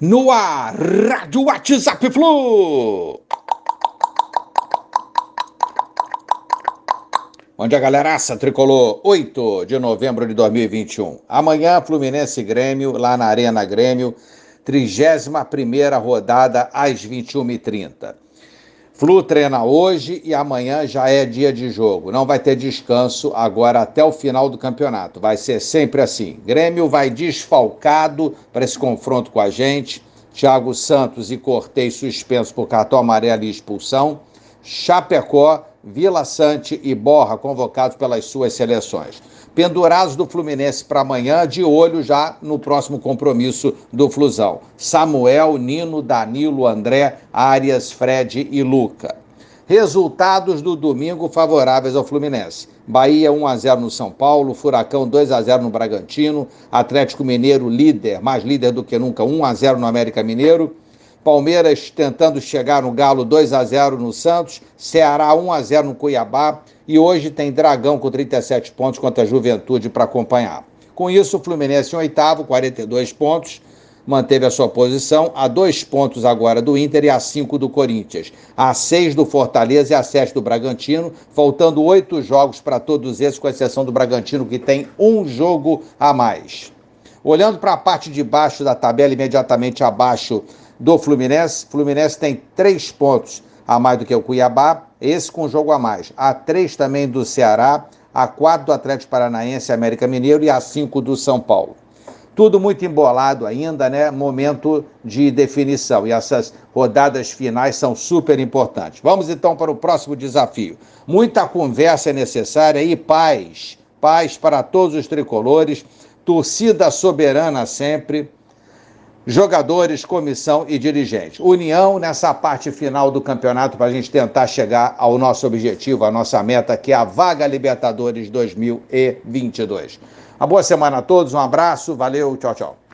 No ar, Rádio WhatsApp Flu. Bom dia, galeraça. Tricolor, 8 de novembro de 2021. Amanhã, Fluminense Grêmio, lá na Arena Grêmio, 31ª rodada às 21h30. Flu treina hoje e amanhã já é dia de jogo. Não vai ter descanso agora até o final do campeonato. Vai ser sempre assim. Grêmio vai desfalcado para esse confronto com a gente. Thiago Santos e Cortez suspensos por cartão amarelo e expulsão. Chapecó, Vila Sante e Borra convocados pelas suas seleções pendurados do Fluminense para amanhã, de olho já no próximo compromisso do Flusão. Samuel, Nino, Danilo, André, Arias, Fred e Luca. Resultados do domingo favoráveis ao Fluminense. Bahia 1 a 0 no São Paulo, Furacão 2 a 0 no Bragantino, Atlético Mineiro líder, mais líder do que nunca, 1 a 0 no América Mineiro. Palmeiras tentando chegar no Galo 2 a 0 no Santos, Ceará 1 a 0 no Cuiabá e hoje tem Dragão com 37 pontos contra a Juventude para acompanhar. Com isso, o Fluminense em oitavo, 42 pontos, manteve a sua posição, a dois pontos agora do Inter e a cinco do Corinthians, a seis do Fortaleza e a sete do Bragantino, faltando oito jogos para todos esses, com exceção do Bragantino, que tem um jogo a mais. Olhando para a parte de baixo da tabela, imediatamente abaixo do Fluminense. Fluminense tem três pontos a mais do que o Cuiabá, esse com jogo a mais. A três também do Ceará, a quatro do Atlético Paranaense, América Mineiro e a cinco do São Paulo. Tudo muito embolado ainda, né? Momento de definição. E essas rodadas finais são super importantes. Vamos então para o próximo desafio. Muita conversa é necessária e paz. Paz para todos os tricolores. Torcida soberana sempre jogadores, comissão e dirigente. União nessa parte final do campeonato para a gente tentar chegar ao nosso objetivo, a nossa meta, que é a vaga Libertadores 2022. Uma boa semana a todos, um abraço, valeu, tchau, tchau.